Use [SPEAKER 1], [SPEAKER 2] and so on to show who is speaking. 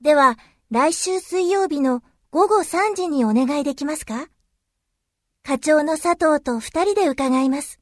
[SPEAKER 1] では、来週水曜日の午後3時にお願いできますか？課長の佐藤と二人で伺います。